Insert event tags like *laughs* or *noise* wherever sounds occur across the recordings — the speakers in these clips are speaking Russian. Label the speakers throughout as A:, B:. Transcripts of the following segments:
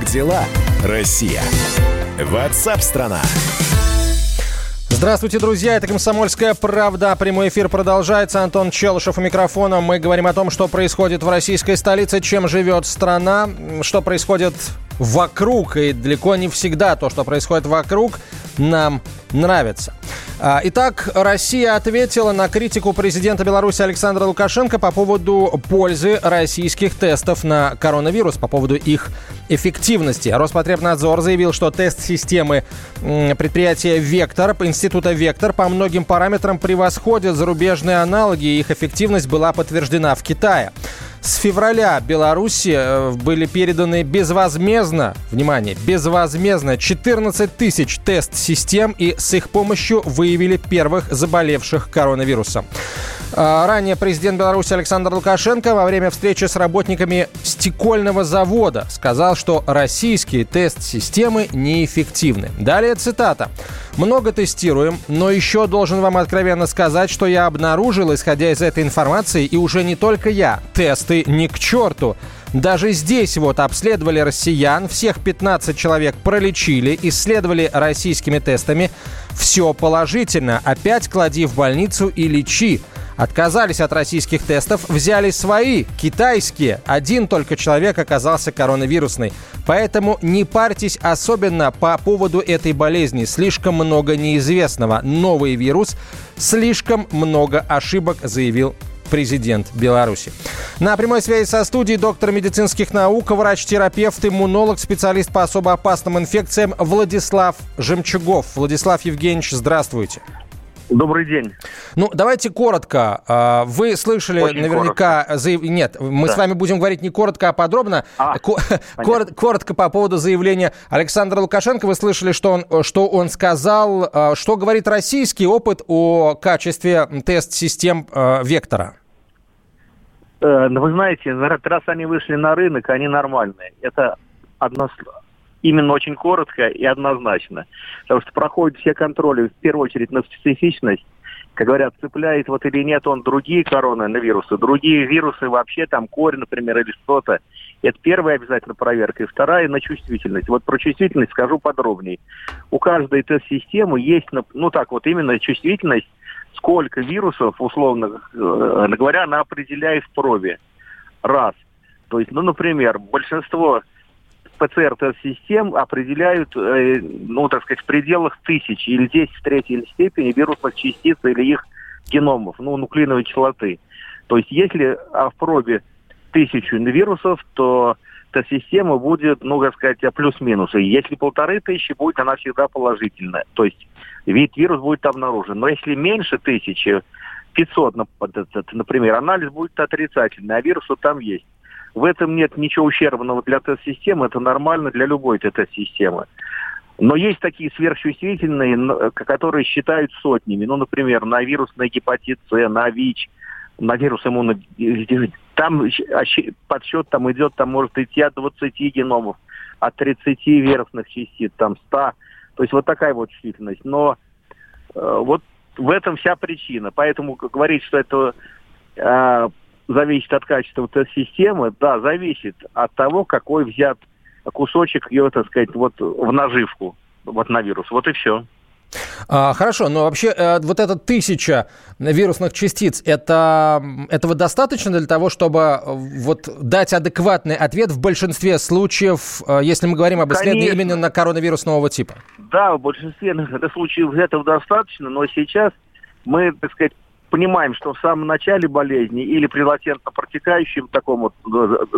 A: Как дела, Россия? Ватсап-страна!
B: Здравствуйте, друзья. Это «Комсомольская правда». Прямой эфир продолжается. Антон Челышев у микрофона. Мы говорим о том, что происходит в российской столице, чем живет страна, что происходит вокруг. И далеко не всегда то, что происходит вокруг, нам нравится. А, итак, Россия ответила на критику президента Беларуси Александра Лукашенко по поводу пользы российских тестов на коронавирус, по поводу их эффективности. Роспотребнадзор заявил, что тест системы предприятия «Вектор», института «Вектор» по многим параметрам превосходит зарубежные аналоги, и их эффективность была подтверждена в Китае. С февраля Беларуси э, были переданы безвозмездно, внимание, безвозмездно 14 тысяч тест-систем и с их помощью выявили первых заболевших коронавирусом. А, ранее президент Беларуси Александр Лукашенко во время встречи с работниками стекольного завода сказал, что российские тест-системы неэффективны. Далее цитата. «Много тестируем, но еще должен вам откровенно сказать, что я обнаружил, исходя из этой информации, и уже не только я. Тесты не к черту. Даже здесь вот обследовали россиян, всех 15 человек пролечили, исследовали российскими тестами. Все положительно. Опять клади в больницу и лечи. Отказались от российских тестов, взяли свои, китайские. Один только человек оказался коронавирусный. Поэтому не парьтесь особенно по поводу этой болезни. Слишком много неизвестного. Новый вирус, слишком много ошибок, заявил президент Беларуси. На прямой связи со студией доктор медицинских наук, врач-терапевт, иммунолог, специалист по особо опасным инфекциям Владислав Жемчугов. Владислав Евгеньевич, здравствуйте.
C: Добрый день.
B: Ну, давайте коротко. А, вы слышали
C: Очень
B: наверняка... Заяв... Нет, мы да. с вами будем говорить не коротко, а подробно. А, *laughs* Кор... Коротко по поводу заявления Александра Лукашенко. Вы слышали, что он, что он сказал, а, что говорит российский опыт о качестве тест-систем а, «Вектора».
C: Э, ну, вы знаете, раз они вышли на рынок, они нормальные. Это одно, именно очень коротко и однозначно. Потому что проходят все контроли, в первую очередь, на специфичность. Как говорят, цепляет вот или нет он другие коронавирусы, другие вирусы вообще, там корь, например, или что-то. Это первая обязательно проверка. И вторая на чувствительность. Вот про чувствительность скажу подробнее. У каждой тест-системы есть, ну так вот, именно чувствительность, сколько вирусов, условно э, говоря, она определяет в пробе. Раз. То есть, ну, например, большинство ПЦР-тест-систем определяют, э, ну, так сказать, в пределах тысяч или 10 в третьей степени вирусных частиц или их геномов, ну, нуклеиновой кислоты. То есть если а в пробе тысячу вирусов, то тест-система будет, ну, как сказать, плюс-минус. И если полторы тысячи, будет она всегда положительная. То есть вид вирус будет обнаружен. Но если меньше тысячи, 500, например, анализ будет отрицательный, а вирус там есть. В этом нет ничего ущербного для тест-системы, это нормально для любой тест-системы. Но есть такие сверхчувствительные, которые считают сотнями. Ну, например, на вирусный гепатит С, на ВИЧ, на вирус иммуно... Там подсчет там идет, там может идти от 20 геномов, от 30 верхних частиц, там 100. То есть вот такая вот чувствительность. Но э, вот в этом вся причина. Поэтому говорить, что это э, зависит от качества тест-системы, да, зависит от того, какой взят кусочек ее, так сказать, вот в наживку, вот на вирус. Вот и все.
B: А, хорошо, но вообще э, вот эта тысяча вирусных частиц, это, этого достаточно для того, чтобы э, вот дать адекватный ответ в большинстве случаев, э, если мы говорим об исследовании Конечно. именно на коронавирус нового типа?
C: Да, в большинстве случаев этого достаточно, но сейчас мы, так сказать, понимаем, что в самом начале болезни или при латентно протекающем таком вот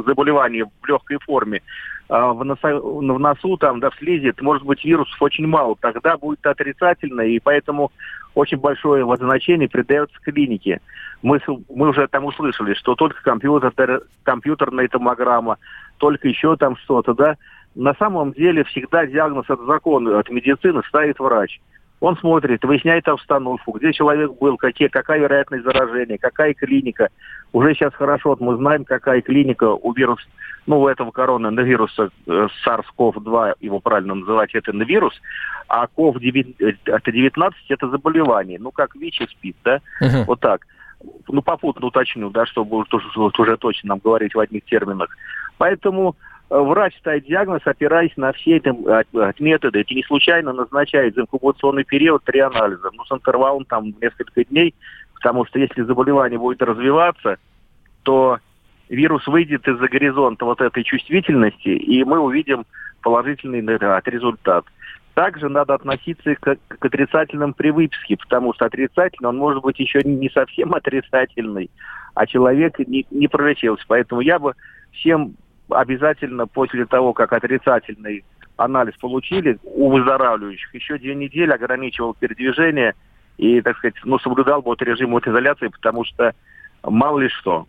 C: заболевании в легкой форме а, в, носу, в носу, там, да, в слизи, может быть, вирусов очень мало, тогда будет отрицательно, и поэтому очень большое значение придается клинике. Мы, мы уже там услышали, что только компьютер, компьютерная томограмма, только еще там что-то, да. На самом деле всегда диагноз от закона, от медицины ставит врач. Он смотрит, выясняет обстановку, где человек был, какие, какая вероятность заражения, какая клиника. Уже сейчас хорошо, вот мы знаем, какая клиника у вируса, ну, у этого коронавируса э, SARS-CoV-2, его правильно называть, это на вирус, а COVID-19 это заболевание, ну, как ВИЧ и СПИД, да, uh-huh. вот так. Ну, попутно уточню, да, чтобы уже, уже точно нам говорить в одних терминах. Поэтому врач ставит диагноз, опираясь на все эти методы. Это не случайно назначает за инкубационный период три анализа. Ну, с интервалом там несколько дней, потому что если заболевание будет развиваться, то вирус выйдет из-за горизонта вот этой чувствительности, и мы увидим положительный результат. Также надо относиться к, к отрицательным при выписке, потому что отрицательный, он может быть еще не совсем отрицательный, а человек не, не пролечился. Поэтому я бы всем обязательно после того, как отрицательный анализ получили у выздоравливающих, еще две недели ограничивал передвижение и, так сказать, ну, соблюдал бы вот режим вот изоляции, потому что мало ли что.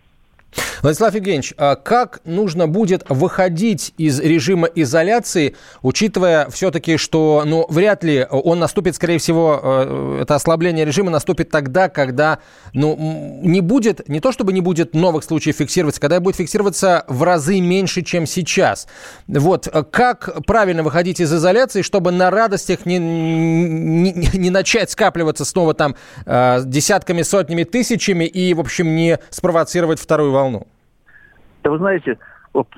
B: Владислав Евгеньевич, а как нужно будет выходить из режима изоляции, учитывая все-таки, что ну, вряд ли он наступит, скорее всего, э, это ослабление режима наступит тогда, когда ну, не будет, не то чтобы не будет новых случаев фиксироваться, когда будет фиксироваться в разы меньше, чем сейчас. Вот, как правильно выходить из изоляции, чтобы на радостях не, не, не начать скапливаться снова там э, десятками, сотнями, тысячами и, в общем, не спровоцировать вторую волну? Волну?
C: Да вы знаете,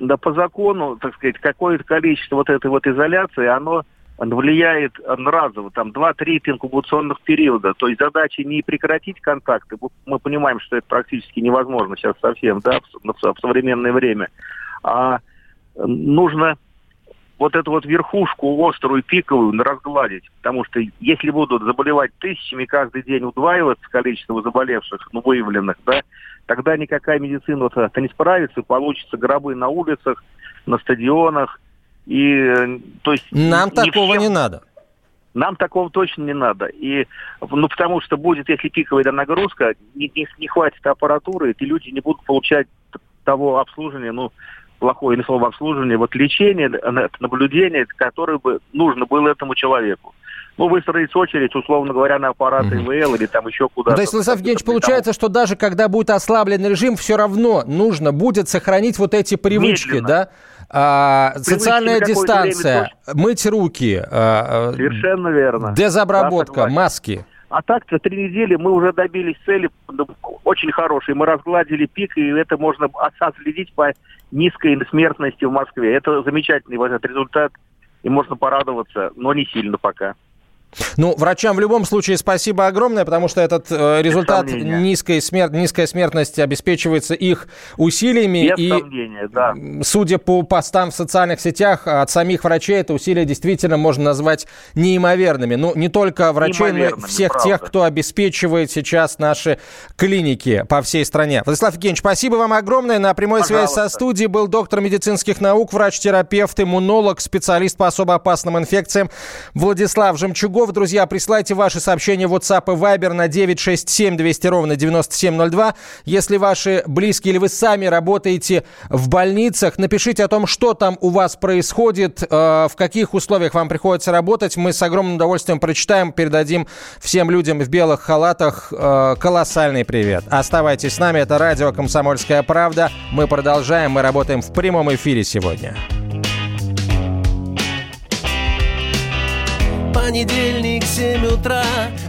C: да, по закону, так сказать, какое-то количество вот этой вот изоляции, оно влияет разово, там 2-3 инкубационных периода. То есть задача не прекратить контакты, мы понимаем, что это практически невозможно сейчас совсем, да, в, в современное время, а нужно вот эту вот верхушку острую, пиковую разгладить. Потому что если будут заболевать тысячами каждый день удваиваться количество заболевших, ну, выявленных, да, тогда никакая медицина вот это не справится, получится гробы на улицах, на стадионах. И,
B: то есть, Нам не такого всем... не надо.
C: Нам такого точно не надо. И, ну, потому что будет, если пиковая нагрузка, не, не, не хватит аппаратуры, эти люди не будут получать того обслуживания, ну, плохое слово обслуживание, вот лечение, наблюдение, которое бы нужно было этому человеку. Ну, выстроить очередь, условно говоря, на аппарат ИВЛ mm-hmm. или там еще куда-то.
B: То есть, Владислав Евгеньевич, получается, что даже когда будет ослаблен режим, все равно нужно будет сохранить вот эти привычки, Медленно. да? А, социальная дистанция, мыть руки.
C: А, а, Совершенно верно.
B: Дезобработка, да, маски.
C: А так-то три недели мы уже добились цели очень хорошей. Мы разгладили пик, и это можно отследить по низкой смертности в Москве. Это замечательный вот этот результат, и можно порадоваться, но не сильно пока.
B: Ну, врачам в любом случае спасибо огромное, потому что этот э, результат низкой смер... низкая смертность обеспечивается их усилиями.
C: Без и, сомнения, да.
B: Судя по постам в социальных сетях, от самих врачей это усилия действительно можно назвать неимоверными. Ну, не только врачей, но и всех правда. тех, кто обеспечивает сейчас наши клиники по всей стране. Владислав Евгеньевич, спасибо вам огромное. На прямой Пожалуйста. связи со студией был доктор медицинских наук, врач-терапевт, иммунолог, специалист по особо опасным инфекциям Владислав Жемчугов. Песков. Друзья, присылайте ваши сообщения в WhatsApp и Viber на 967 200 ровно 9702. Если ваши близкие или вы сами работаете в больницах, напишите о том, что там у вас происходит, э, в каких условиях вам приходится работать. Мы с огромным удовольствием прочитаем, передадим всем людям в белых халатах э, колоссальный привет. Оставайтесь с нами, это радио «Комсомольская правда». Мы продолжаем, мы работаем в прямом эфире сегодня.
D: Понедельник, 7 утра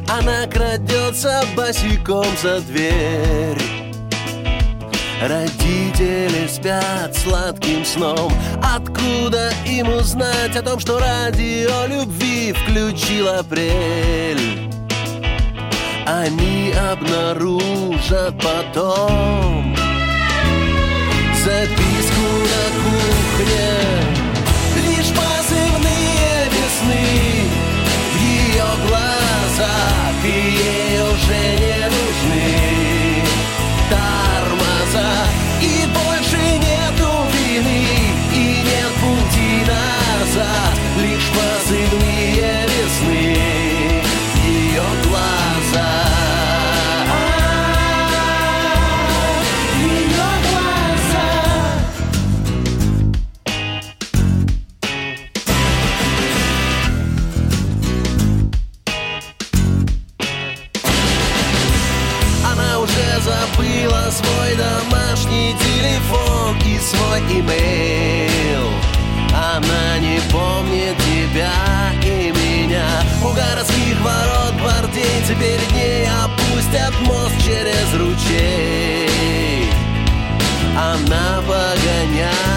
D: Она крадется босиком за дверь. Родители спят сладким сном. Откуда им узнать о том, что радио любви включил апрель? Они обнаружат потом Записку на кухне и свой имейл. Она не помнит тебя и меня. У городских ворот гвардейцы перед ней опустят мост через ручей. Она погоняет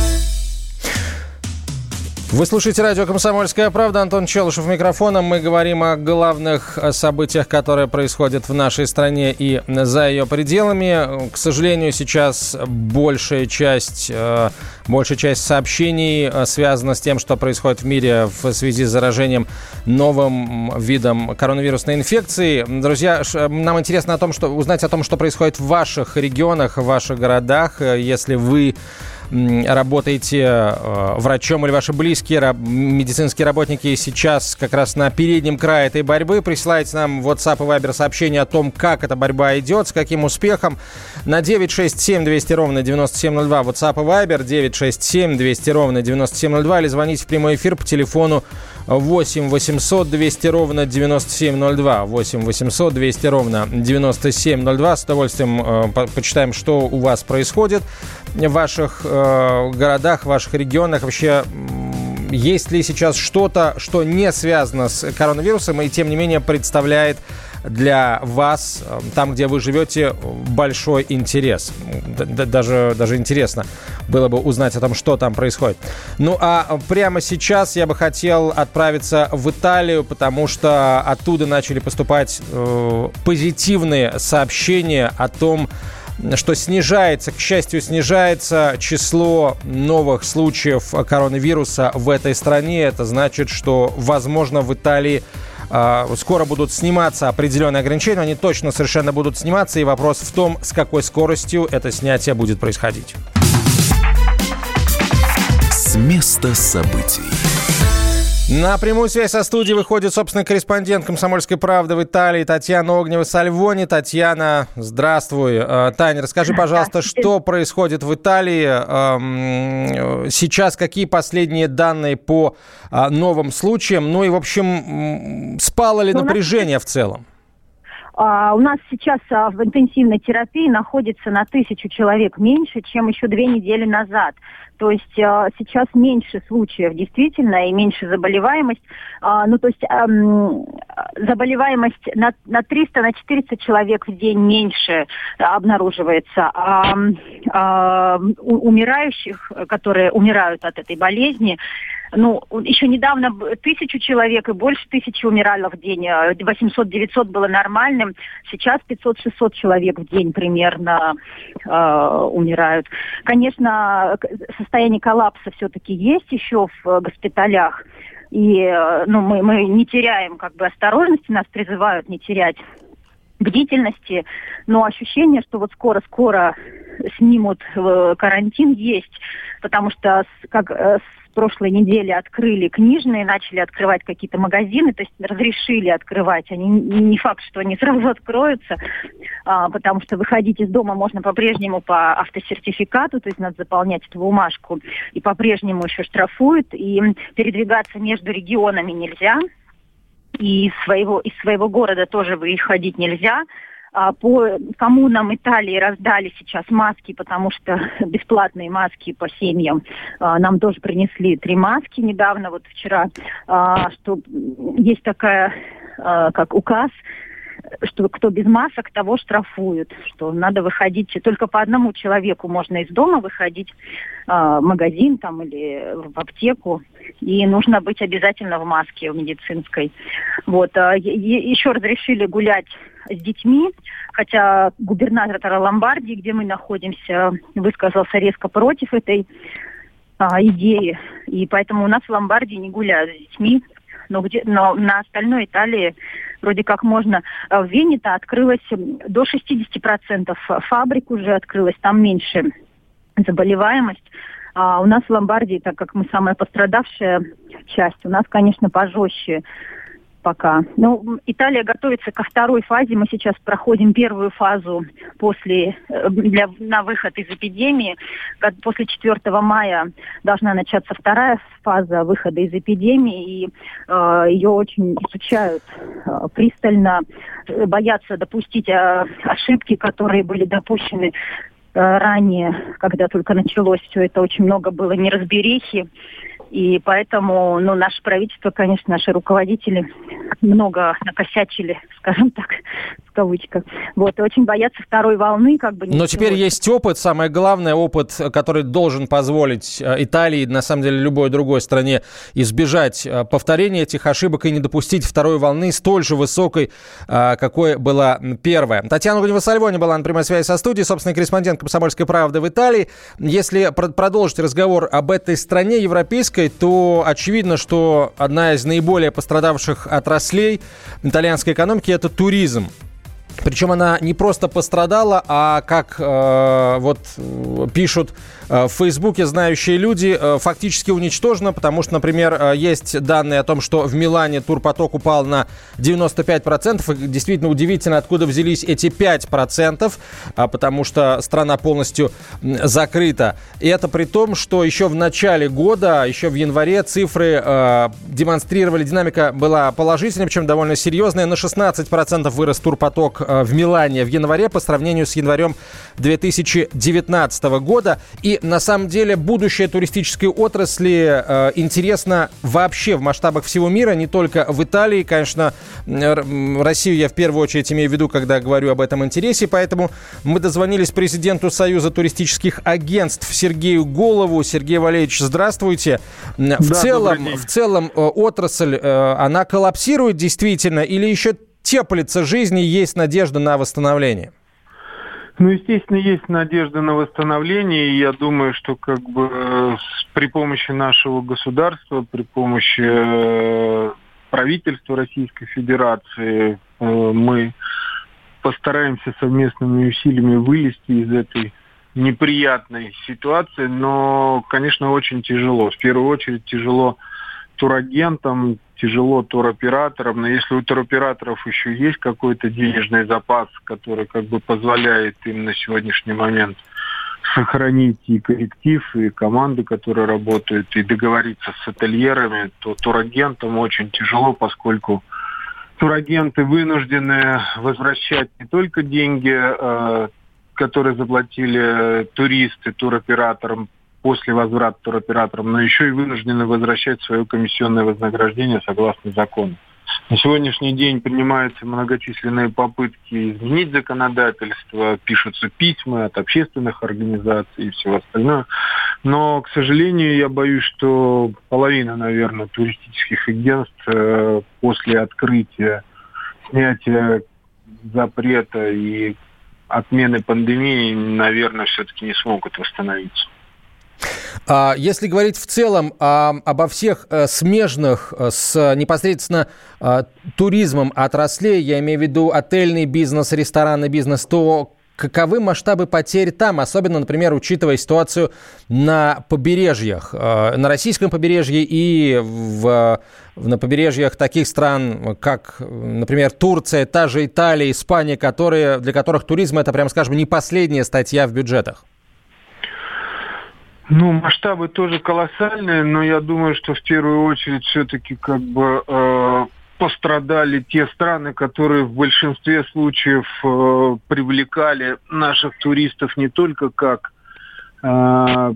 B: Вы слушаете радио «Комсомольская правда». Антон Челышев микрофоном. Мы говорим о главных событиях, которые происходят в нашей стране и за ее пределами. К сожалению, сейчас большая часть, э, большая часть сообщений э, связана с тем, что происходит в мире в связи с заражением новым видом коронавирусной инфекции. Друзья, нам интересно о том, что, узнать о том, что происходит в ваших регионах, в ваших городах. Если вы работаете э, врачом или ваши близкие медицинские работники сейчас как раз на переднем крае этой борьбы, присылайте нам в WhatsApp и Viber сообщение о том, как эта борьба идет, с каким успехом. На 967 200 ровно 9702 WhatsApp и Viber 967 200 ровно 9702 или звоните в прямой эфир по телефону 8 800 200 ровно 9702. 8 800 200 ровно 9702. С удовольствием э, почитаем, что у вас происходит в ваших э, городах, в ваших регионах. Вообще, есть ли сейчас что-то, что не связано с коронавирусом и тем не менее представляет для вас, э, там, где вы живете, большой интерес. Даже, даже интересно было бы узнать о том, что там происходит. Ну а прямо сейчас я бы хотел отправиться в Италию, потому что оттуда начали поступать э, позитивные сообщения о том, снижается, к счастью, снижается число новых случаев коронавируса в этой стране. Это значит, что, возможно, в Италии а, скоро будут сниматься определенные ограничения, они точно совершенно будут сниматься, и вопрос в том, с какой скоростью это снятие будет происходить.
A: С места событий.
B: На прямую связь со студией выходит, собственно, корреспондент «Комсомольской правды» в Италии Татьяна Огнева-Сальвони. Татьяна, здравствуй. Э, Таня, расскажи, пожалуйста, что происходит в Италии эм, сейчас, какие последние данные по э, новым случаям, ну и, в общем, спало ли ну, напряжение в целом?
E: А, у нас сейчас а, в интенсивной терапии находится на тысячу человек меньше, чем еще две недели назад. То есть э, сейчас меньше случаев действительно и меньше заболеваемость. Э, ну, то есть э, заболеваемость на, на 300, на 400 человек в день меньше обнаруживается. А э, умирающих, которые умирают от этой болезни, ну, еще недавно тысячу человек и больше тысячи умирало в день. 800-900 э, было нормальным. Сейчас 500-600 человек в день примерно э, умирают. Конечно, состояние коллапса все-таки есть еще в госпиталях. И э, ну, мы, мы не теряем как бы осторожности, нас призывают не терять бдительности, но ощущение, что вот скоро-скоро снимут э, карантин есть, потому что как с прошлой неделе открыли книжные, начали открывать какие-то магазины, то есть разрешили открывать. Они не факт, что они *laughs* сразу откроются, а, потому что выходить из дома можно по-прежнему по автосертификату, то есть надо заполнять эту бумажку, и по-прежнему еще штрафуют, и передвигаться между регионами нельзя, и своего, из своего города тоже выходить нельзя. А, по коммунам Италии раздали сейчас маски, потому что *laughs* бесплатные маски по семьям. А, нам тоже принесли три маски недавно, вот вчера, а, что есть такая, как указ, что кто без масок, того штрафуют, что надо выходить, только по одному человеку можно из дома выходить в магазин там или в аптеку, и нужно быть обязательно в маске в медицинской. Вот. Еще разрешили гулять с детьми, хотя губернатор Ломбардии, где мы находимся, высказался резко против этой а, идеи, и поэтому у нас в Ломбардии не гуляют с детьми, но, где, но на остальной Италии вроде как можно. А в Вене-то открылось до 60% фабрик уже открылось, там меньше заболеваемость. А у нас в Ломбардии, так как мы самая пострадавшая часть, у нас, конечно, пожестче пока. Ну, Италия готовится ко второй фазе. Мы сейчас проходим первую фазу после, э, для, на выход из эпидемии. После 4 мая должна начаться вторая фаза выхода из эпидемии, и э, ее очень изучают э, пристально, э, боятся допустить э, ошибки, которые были допущены э, ранее, когда только началось все это, очень много было неразберихи. И поэтому, ну, наше правительство, конечно, наши руководители много накосячили, *laughs* скажем так, в кавычках. Вот, и очень боятся второй волны, как бы.
B: Но теперь есть опыт, самое главное, опыт, который должен позволить э, Италии, на самом деле, любой другой стране избежать э, повторения этих ошибок и не допустить второй волны столь же высокой, э, какой была первая. Татьяна Гунева-Сальвони была на прямой связи со студией, собственный корреспондент «Комсомольской правды» в Италии. Если продолжить разговор об этой стране европейской, итальянской, то очевидно, что одна из наиболее пострадавших отраслей итальянской экономики – это туризм. Причем она не просто пострадала, а как э, вот пишут э, в Фейсбуке знающие люди, э, фактически уничтожена, потому что, например, э, есть данные о том, что в Милане турпоток упал на 95%. И действительно удивительно, откуда взялись эти 5%, э, потому что страна полностью закрыта. И это при том, что еще в начале года, еще в январе цифры э, демонстрировали, динамика была положительной, причем довольно серьезная. На 16% вырос турпоток Э, в Милане в январе по сравнению с январем 2019 года. И на самом деле будущее туристической отрасли э, интересно вообще в масштабах всего мира, не только в Италии. Конечно, Россию я в первую очередь имею в виду, когда говорю об этом интересе. Поэтому мы дозвонились президенту Союза туристических агентств Сергею Голову. Сергей Валерьевич, здравствуйте. В да, целом, в целом э, отрасль, она коллапсирует действительно или еще теплится жизнь и есть надежда на восстановление?
F: Ну, естественно, есть надежда на восстановление, и я думаю, что как бы э, при помощи нашего государства, при помощи э, правительства Российской Федерации э, мы постараемся совместными усилиями вылезти из этой неприятной ситуации, но, конечно, очень тяжело. В первую очередь тяжело турагентам, тяжело туроператорам, но если у туроператоров еще есть какой-то денежный запас, который как бы позволяет им на сегодняшний момент сохранить и коллектив, и команды, которые работают, и договориться с ательерами, то турагентам очень тяжело, поскольку турагенты вынуждены возвращать не только деньги, э, которые заплатили туристы туроператорам после возврата туроператорам, но еще и вынуждены возвращать свое комиссионное вознаграждение согласно закону. На сегодняшний день принимаются многочисленные попытки изменить законодательство, пишутся письма от общественных организаций и всего остального. Но, к сожалению, я боюсь, что половина, наверное, туристических агентств э, после открытия, снятия запрета и отмены пандемии, наверное, все-таки не смогут восстановиться.
B: А, если говорить в целом а, обо всех а, смежных э, с непосредственно а, туризмом отраслей, я имею в виду отельный бизнес, ресторанный бизнес, то каковы масштабы потерь там, особенно, например, учитывая ситуацию на побережьях, на российском побережье и в, на побережьях таких стран, как, например, Турция, та же Италия, Испания, которые, для которых туризм это, прям скажем, не последняя статья в бюджетах?
F: Ну, масштабы тоже колоссальные, но я думаю, что в первую очередь все-таки как бы э, пострадали те страны, которые в большинстве случаев э, привлекали наших туристов не только как э,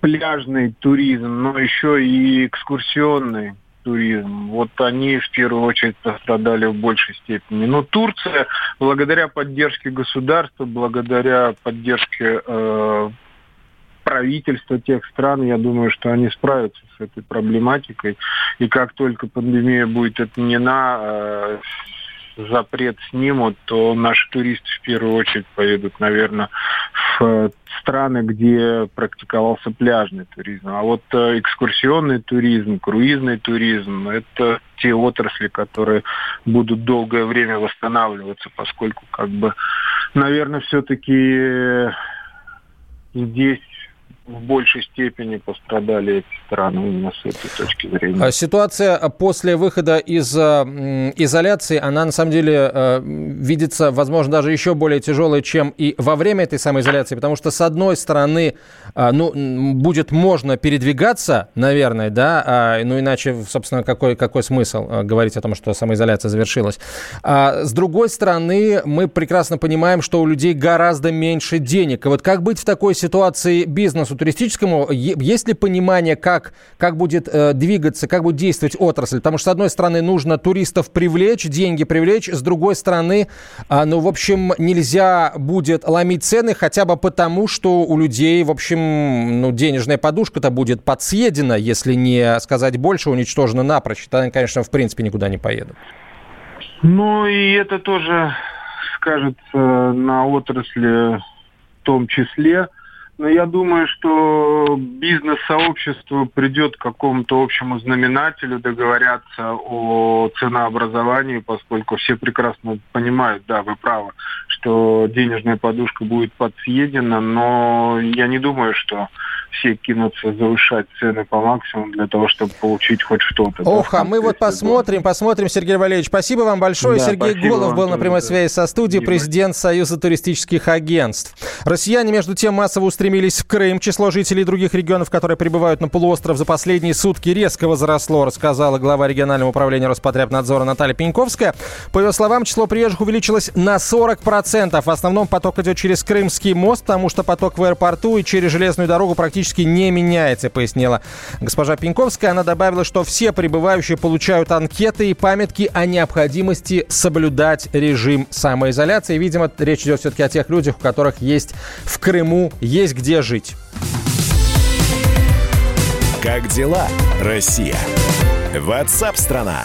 F: пляжный туризм, но еще и экскурсионный туризм. Вот они в первую очередь пострадали в большей степени. Но Турция, благодаря поддержке государства, благодаря поддержке э, правительства тех стран, я думаю, что они справятся с этой проблематикой. И как только пандемия будет отменена, э, запрет снимут, то наши туристы в первую очередь поедут, наверное, в страны, где практиковался пляжный туризм. А вот э, экскурсионный туризм, круизный туризм – это те отрасли, которые будут долгое время восстанавливаться, поскольку, как бы, наверное, все-таки здесь в большей степени пострадали эти страны именно с этой точки зрения. А
B: ситуация после выхода из изоляции, она на самом деле э, видится, возможно, даже еще более тяжелой, чем и во время этой самой изоляции, потому что, с одной стороны, э, ну, будет можно передвигаться, наверное, да, а, ну, иначе, собственно, какой, какой смысл э, говорить о том, что самоизоляция завершилась. А с другой стороны, мы прекрасно понимаем, что у людей гораздо меньше денег. И вот как быть в такой ситуации бизнесу туристическому? Есть ли понимание, как, как будет э, двигаться, как будет действовать отрасль? Потому что, с одной стороны, нужно туристов привлечь, деньги привлечь, с другой стороны, э, ну, в общем, нельзя будет ломить цены хотя бы потому, что у людей, в общем, ну, денежная подушка-то будет подсъедена, если не сказать больше, уничтожена напрочь. Тогда они, конечно, в принципе никуда не поедут.
F: Ну и это тоже скажется на отрасли в том числе. Но я думаю, что бизнес-сообщество придет к какому-то общему знаменателю, договорятся о ценообразовании, поскольку все прекрасно понимают, да, вы правы, что денежная подушка будет подсъедена, но я не думаю, что все кинутся завышать цены по максимуму для того, чтобы получить хоть что-то.
B: Ох, да, а мы вот посмотрим, посмотрим, Сергей Валерьевич. Спасибо вам большое. Да, Сергей Голов был на прямой связи со студией, президент Союза туристических агентств. Россияне, между тем, массово устремились в Крым. Число жителей других регионов, которые прибывают на полуостров за последние сутки, резко возросло, рассказала глава регионального управления Роспотребнадзора Наталья Пеньковская. По ее словам, число приезжих увеличилось на 40%. В основном поток идет через Крымский мост, потому что поток в аэропорту и через железную дорогу практически практически не меняется, пояснила госпожа Пеньковская. Она добавила, что все прибывающие получают анкеты и памятки о необходимости соблюдать режим самоизоляции. Видимо, речь идет все-таки о тех людях, у которых есть в Крыму, есть где жить.
A: Как дела, Россия? Ватсап-страна!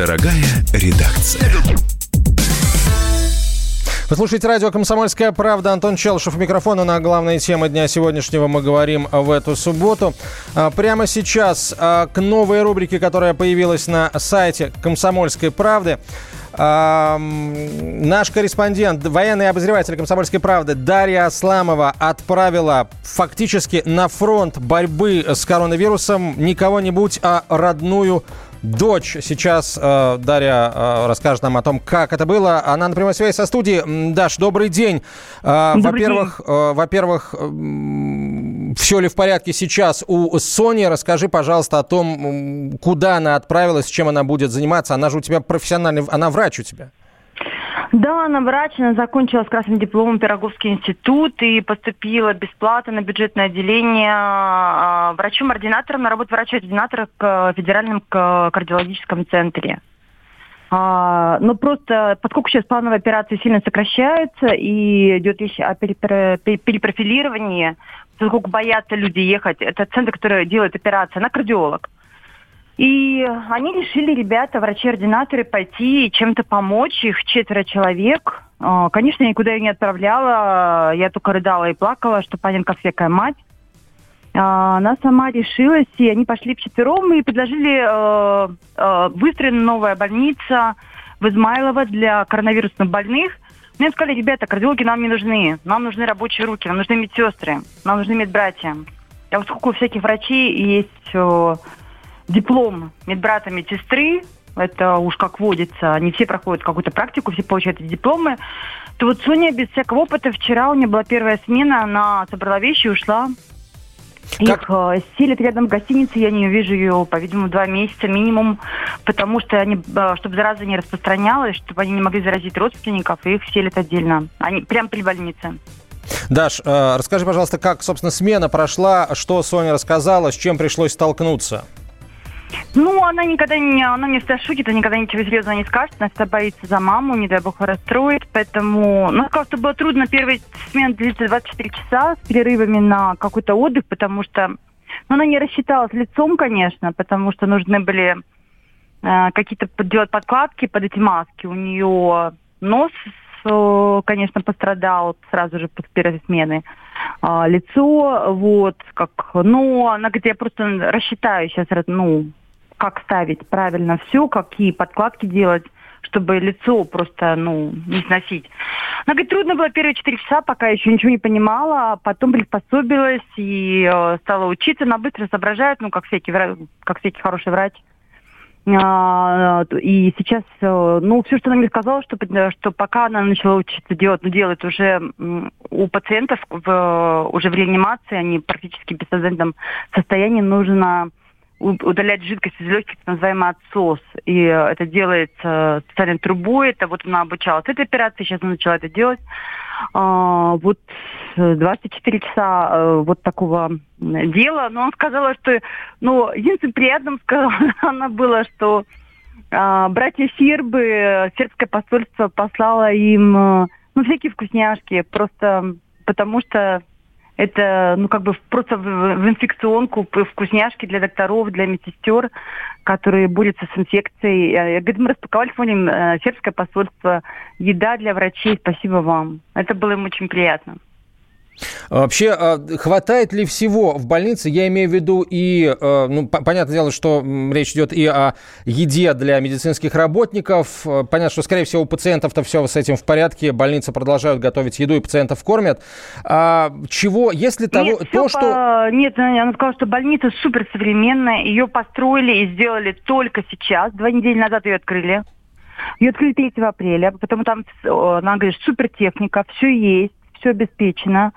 A: Дорогая редакция.
B: Вы слушаете радио «Комсомольская правда». Антон Челшев микрофона на главные темы дня сегодняшнего мы говорим в эту субботу. А, прямо сейчас а, к новой рубрике, которая появилась на сайте «Комсомольской правды». А, наш корреспондент, военный обозреватель «Комсомольской правды» Дарья Асламова отправила фактически на фронт борьбы с коронавирусом не кого-нибудь, а родную дочь. Сейчас э, Дарья э, расскажет нам о том, как это было. Она на прямой связи со студией. Даш, добрый день. Э, во-первых, э, во-первых, э, все ли в порядке сейчас у Сони? Расскажи, пожалуйста, о том, куда она отправилась, чем она будет заниматься. Она же у тебя профессиональный, она врач у тебя.
G: Да, она врач, она закончила с красным дипломом Пироговский институт и поступила бесплатно на бюджетное отделение а, врачом-ординатором на работу врача-ординатора в Федеральном кардиологическом центре. А, но просто, поскольку сейчас плановые операции сильно сокращаются и идет речь о перепрофилировании, поскольку боятся люди ехать, это центр, который делает операции, она кардиолог. И они решили, ребята, врачи-ординаторы, пойти чем-то помочь. Их четверо человек. А, конечно, я никуда ее не отправляла. Я только рыдала и плакала, что Паненко всякая мать. А, она сама решилась, и они пошли вчетвером и предложили э, э, выстроена новая больница в Измайлово для коронавирусных больных. Мне сказали, ребята, кардиологи нам не нужны. Нам нужны рабочие руки, нам нужны медсестры, нам нужны медбратья. А поскольку у всяких врачей есть э, диплом медбрата медсестры, это уж как водится, не все проходят какую-то практику, все получают эти дипломы, то вот Соня без всякого опыта вчера, у нее была первая смена, она собрала вещи и ушла. Как? Их э, селят рядом в гостинице, я не увижу ее, по-видимому, два месяца минимум, потому что они, э, чтобы зараза не распространялась, чтобы они не могли заразить родственников, и их селят отдельно. Они прямо при больнице.
B: Даш, э, расскажи, пожалуйста, как, собственно, смена прошла, что Соня рассказала, с чем пришлось столкнуться?
G: Ну, она никогда не, она мне всегда шутит, она никогда ничего серьезного не скажет, она всегда боится за маму, не дай бог расстроит, поэтому, ну, сказала, что было трудно, первая смена длится 24 часа с перерывами на какой-то отдых, потому что, ну, она не рассчитала с лицом, конечно, потому что нужны были э, какие-то делать подкладки под эти маски, у нее нос, э, конечно, пострадал сразу же после первой смены, э, лицо, вот, как, но она говорит, я просто рассчитаю сейчас, ну, как ставить правильно все, какие подкладки делать, чтобы лицо просто, ну, не сносить. Она говорит, трудно было первые четыре часа, пока еще ничего не понимала, а потом приспособилась и э, стала учиться, она быстро соображает, ну, как всякий, как всякий хороший врач. А, и сейчас, э, ну, все, что она мне сказала, что, что пока она начала учиться делать, ну, делает уже у пациентов в, уже в реанимации, они практически в бессознательном состоянии, нужно удалять жидкость из легких, так называемый отсос. И э, это делается специальной трубой. Это вот она обучалась этой операции, сейчас она начала это делать. А, вот 24 э, часа э, вот такого дела. Но он сказала, что, ну, единственным приятным *laughs* сказала она было, что а, братья сербы, сербское посольство послало им, ну, всякие вкусняшки, просто потому что это, ну, как бы просто в, в инфекционку, вкусняшки для докторов, для медсестер, которые борются с инфекцией. Я говорю, мы распаковали сегодня э, сербское посольство, еда для врачей, спасибо вам. Это было им очень приятно.
B: Вообще, а, хватает ли всего в больнице? Я имею в виду и, э, ну, понятное дело, что речь идет и о еде для медицинских работников. Э, понятно, что, скорее всего, у пациентов-то все с этим в порядке. Больницы продолжают готовить еду и пациентов кормят. А чего, если того,
G: нет, то, что... Нет, она сказала, что больница суперсовременная. Ее построили и сделали только сейчас. Два недели назад ее открыли. Ее открыли 3 апреля, потому там, она говорит, супертехника, все есть все обеспечено.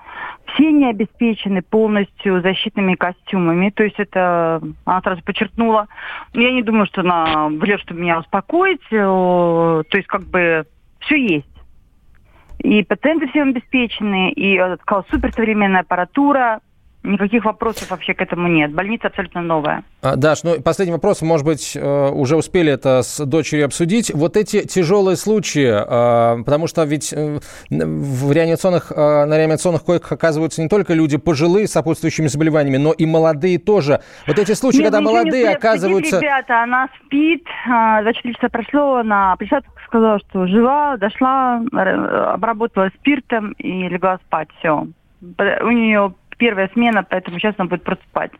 G: Все не обеспечены полностью защитными костюмами. То есть это, она сразу подчеркнула. Я не думаю, что она врет, чтобы меня успокоить. То есть как бы все есть. И пациенты все обеспечены, и, сказала, суперсовременная аппаратура, Никаких вопросов вообще к этому нет. Больница абсолютно новая.
B: А, Даш, ну последний вопрос, может быть, э, уже успели это с дочерью обсудить. Вот эти тяжелые случаи, а, потому что ведь э, в реанимационных, на реанимационных койках оказываются не только люди пожилые с сопутствующими заболеваниями, но и молодые тоже. Вот эти случаи, нет, когда молодые оказываются...
G: Ребята, она спит, 24 часа прошло, она пришла, сказала, что жива, дошла, обработала спиртом и легла спать. Все. У нее первая смена, поэтому сейчас она будет просто спать.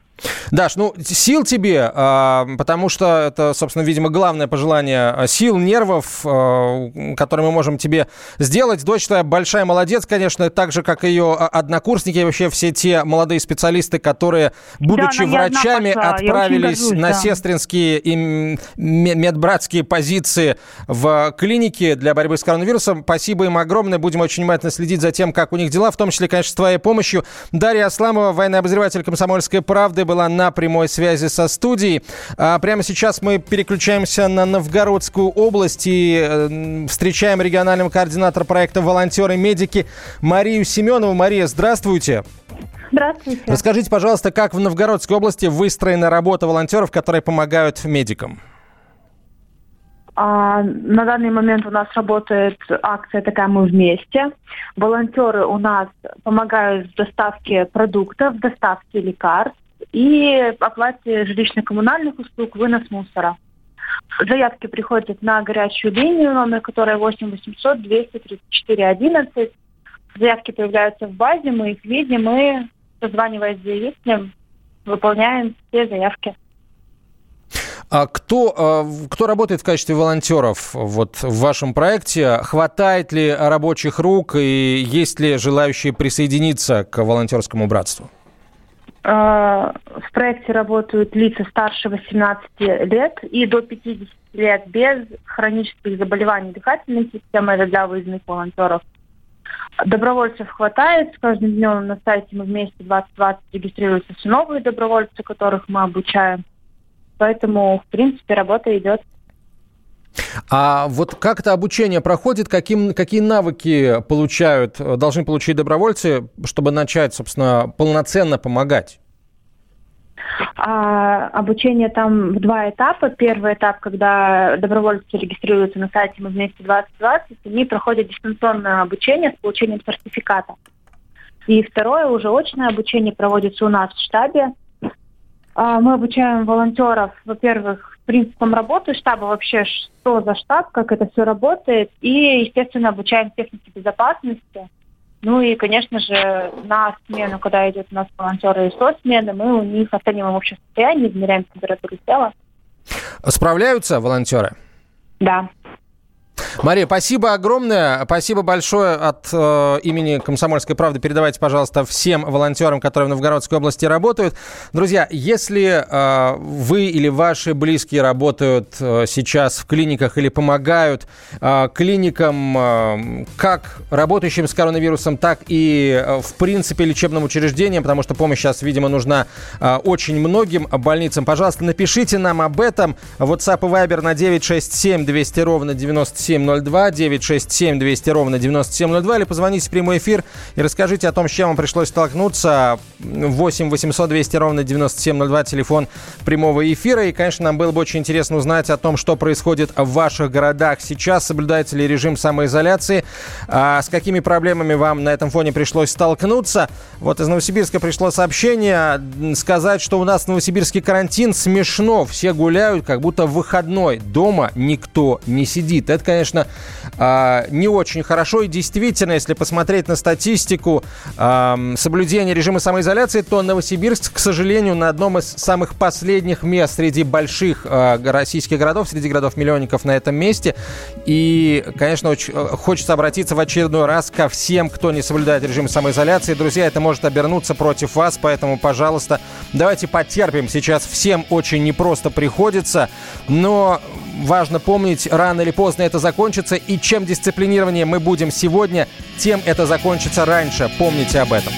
B: Даш, ну, сил тебе, а, потому что это, собственно, видимо, главное пожелание а, сил, нервов, а, которые мы можем тебе сделать. Дочь твоя большая молодец, конечно, так же, как ее однокурсники, и вообще все те молодые специалисты, которые, будучи да, врачами, отправились горжусь, на да. сестринские и медбратские позиции в клинике для борьбы с коронавирусом. Спасибо им огромное. Будем очень внимательно следить за тем, как у них дела, в том числе, конечно, с твоей помощью. Дарья Асламова, военный обозреватель «Комсомольской правды», была на прямой связи со студией. А прямо сейчас мы переключаемся на Новгородскую область и встречаем регионального координатора проекта «Волонтеры-медики» Марию Семенову. Мария, здравствуйте.
H: Здравствуйте.
B: Расскажите, пожалуйста, как в Новгородской области выстроена работа волонтеров, которые помогают медикам?
H: А, на данный момент у нас работает акция «Такая мы вместе». Волонтеры у нас помогают в доставке продуктов, в доставке лекарств, и оплате жилищно-коммунальных услуг, вынос мусора. Заявки приходят на горячую линию, номер которой 8 800 234 11. Заявки появляются в базе, мы их видим, и, созваниваясь с заявителем, выполняем все заявки.
B: А кто, а, кто работает в качестве волонтеров вот, в вашем проекте? Хватает ли рабочих рук и есть ли желающие присоединиться к волонтерскому братству?
H: Э, в проекте работают лица старше 18 лет и до 50 лет без хронических заболеваний дыхательной системы. Это для выездных волонтеров. Добровольцев хватает. С каждым днем на сайте мы вместе 2020 регистрируются все новые добровольцы, которых мы обучаем. Поэтому, в принципе, работа идет.
B: А вот как это обучение проходит, каким, какие навыки получают, должны получить добровольцы, чтобы начать, собственно, полноценно помогать?
H: А, обучение там в два этапа. Первый этап, когда добровольцы регистрируются на сайте «Мы вместе 2020», они проходят дистанционное обучение с получением сертификата. И второе, уже очное обучение проводится у нас в штабе. А, мы обучаем волонтеров, во-первых, принципам работы штаба, вообще что за штаб, как это все работает, и, естественно, обучаем технике безопасности. Ну и, конечно же, на смену, когда идет у нас волонтеры из смены, мы у них оцениваем общее состояние, измеряем температуру тела.
B: Справляются волонтеры?
H: Да.
B: Мария, спасибо огромное. Спасибо большое от э, имени «Комсомольской правды». Передавайте, пожалуйста, всем волонтерам, которые в Новгородской области работают. Друзья, если э, вы или ваши близкие работают э, сейчас в клиниках или помогают э, клиникам, э, как работающим с коронавирусом, так и, э, в принципе, лечебным учреждениям, потому что помощь сейчас, видимо, нужна э, очень многим больницам, пожалуйста, напишите нам об этом. WhatsApp и Viber на 967 200 ровно 97 9702, 967 200 ровно 9702, или позвоните в прямой эфир и расскажите о том, с чем вам пришлось столкнуться. 8 800 200 ровно 9702, телефон прямого эфира. И, конечно, нам было бы очень интересно узнать о том, что происходит в ваших городах сейчас, соблюдается ли режим самоизоляции, а с какими проблемами вам на этом фоне пришлось столкнуться. Вот из Новосибирска пришло сообщение сказать, что у нас в Новосибирске карантин смешно, все гуляют, как будто в выходной, дома никто не сидит. Это, конечно, конечно, а, не очень хорошо. И действительно, если посмотреть на статистику соблюдения режима самоизоляции, то Новосибирск, к сожалению, на одном из самых последних мест среди больших а, российских городов, среди городов-миллионников на этом месте. И, конечно, очень э, хочется обратиться в очередной раз ко всем, кто не соблюдает режим самоизоляции. Друзья, это может обернуться против вас, поэтому, пожалуйста, давайте потерпим. Сейчас всем очень непросто приходится, но важно помнить, рано или поздно это закончится, и чем дисциплинированнее мы будем сегодня, тем это закончится раньше. Помните об этом.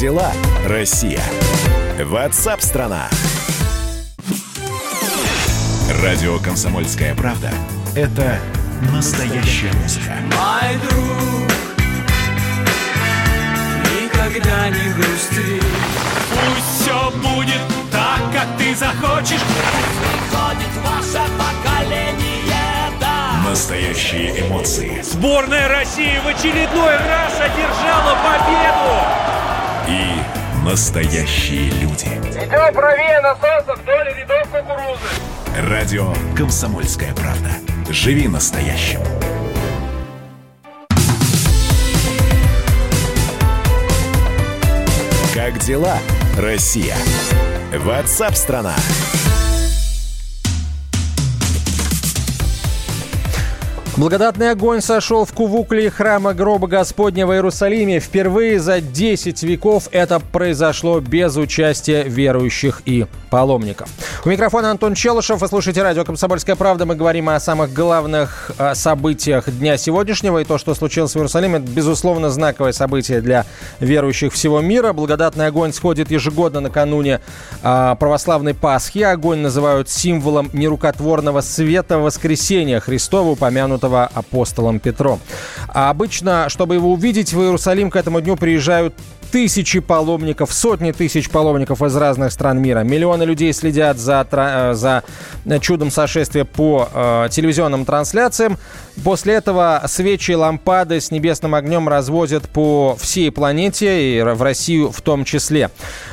A: Дела, Россия? Ватсап-страна! Радио «Комсомольская правда» — это настоящая музыка.
I: Мой друг, никогда не грусти. Пусть все будет так, как ты захочешь. Приходит ваше поколение, да.
A: Настоящие эмоции.
I: Сборная России в очередной раз одержала победу
A: и настоящие люди.
J: Идем правее насоса вдоль рядов кукурузы.
A: Радио «Комсомольская правда». Живи настоящим. Как дела, Россия? Ватсап-страна!
B: Благодатный огонь сошел в кувукле храма гроба Господня в Иерусалиме. Впервые за 10 веков это произошло без участия верующих и паломников. У микрофона Антон Челышев. Вы слушаете радио «Комсомольская правда». Мы говорим о самых главных событиях дня сегодняшнего. И то, что случилось в Иерусалиме, это, безусловно, знаковое событие для верующих всего мира. Благодатный огонь сходит ежегодно накануне э, православной Пасхи. Огонь называют символом нерукотворного света воскресения Христова, упомянутого упомянутого апостолом Петром. А обычно, чтобы его увидеть, в Иерусалим к этому дню приезжают тысячи паломников, сотни тысяч паломников из разных стран мира. Миллионы людей следят за, э, за чудом сошествия по э, телевизионным трансляциям. После этого свечи и лампады с небесным огнем развозят по всей планете и в Россию в том числе.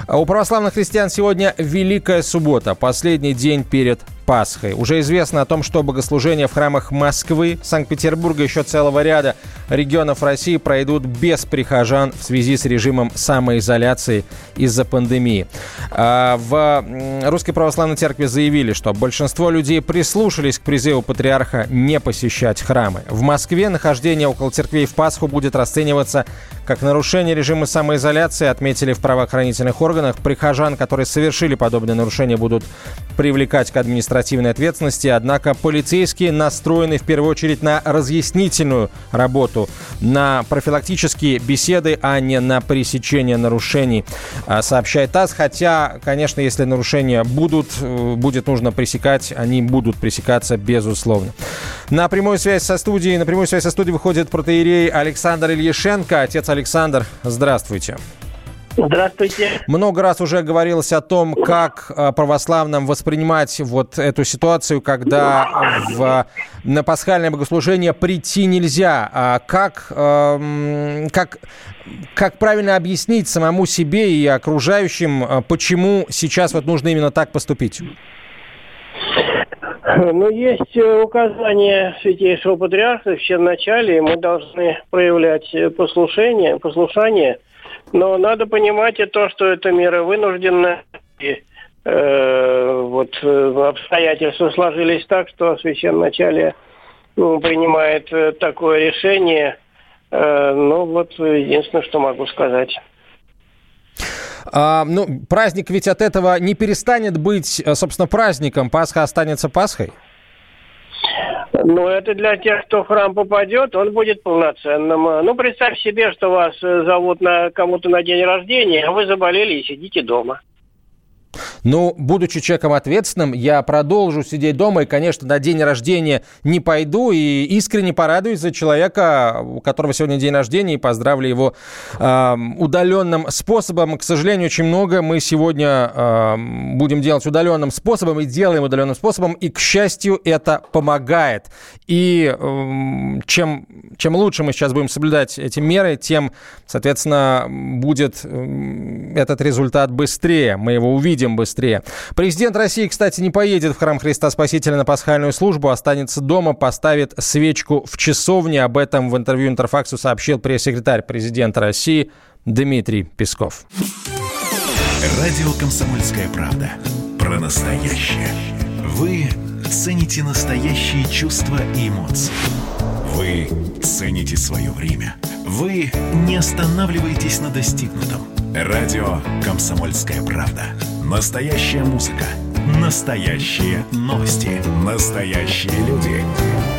B: У православных христиан сегодня Великая Суббота, последний день перед Пасхой. Уже известно о том, что богослужения в храмах Москвы, Санкт-Петербурга и еще целого ряда регионов России пройдут без прихожан в связи с режимом самоизоляции из-за пандемии. А, в Русской Православной Церкви заявили, что большинство людей прислушались к призыву патриарха не посещать храмы. В Москве нахождение около церквей в Пасху будет расцениваться как нарушение режима самоизоляции, отметили в правоохранительных органах. Прихожан, которые совершили подобные нарушения, будут привлекать к административной ответственности. Однако полицейские настроены в первую очередь на разъяснительную работу, на профилактические беседы, а не на пресечение нарушений, а, сообщает ТАСС. Хотя, конечно, если нарушения будут, э, будет нужно пресекать, они будут пресекаться безусловно. На прямую связь со студией, на прямую связь со студией выходит протеерей Александр Ильяшенко, отец Александр. Здравствуйте.
K: Здравствуйте.
B: Много раз уже говорилось о том, как э, православным воспринимать вот эту ситуацию, когда в, на пасхальное богослужение прийти нельзя. А как, эм, как, как правильно объяснить самому себе и окружающим, э, почему сейчас вот нужно именно так поступить? *laughs*
K: Ну, есть э, указание Святейшего Патриарха в начале, и мы должны проявлять послушание, послушание но надо понимать и то, что это мера вынужденная. И, э, вот э, обстоятельства сложились так, что священначале ну, принимает э, такое решение. Э, ну, вот единственное, что могу сказать.
B: А, ну, праздник ведь от этого не перестанет быть, э, собственно, праздником. Пасха останется Пасхой?
K: Ну, это для тех, кто в храм попадет, он будет полноценным. Ну, представь себе, что вас э, зовут на кому-то на день рождения, а вы заболели и сидите дома.
B: Ну, будучи человеком ответственным, я продолжу сидеть дома и, конечно, на день рождения не пойду и искренне порадуюсь за человека, у которого сегодня день рождения, и поздравлю его э, удаленным способом. К сожалению, очень много мы сегодня э, будем делать удаленным способом и делаем удаленным способом, и, к счастью, это помогает. И э, чем, чем лучше мы сейчас будем соблюдать эти меры, тем, соответственно, будет этот результат быстрее. Мы его увидим быстрее быстрее. Президент России, кстати, не поедет в храм Христа Спасителя на пасхальную службу, останется дома, поставит свечку в часовне. Об этом в интервью Интерфаксу сообщил пресс-секретарь президента России Дмитрий Песков.
A: Радио «Комсомольская правда». Про настоящее. Вы цените настоящие чувства и эмоции. Вы цените свое время. Вы не останавливаетесь на достигнутом. Радио «Комсомольская правда». Настоящая музыка. Настоящие новости. Настоящие люди.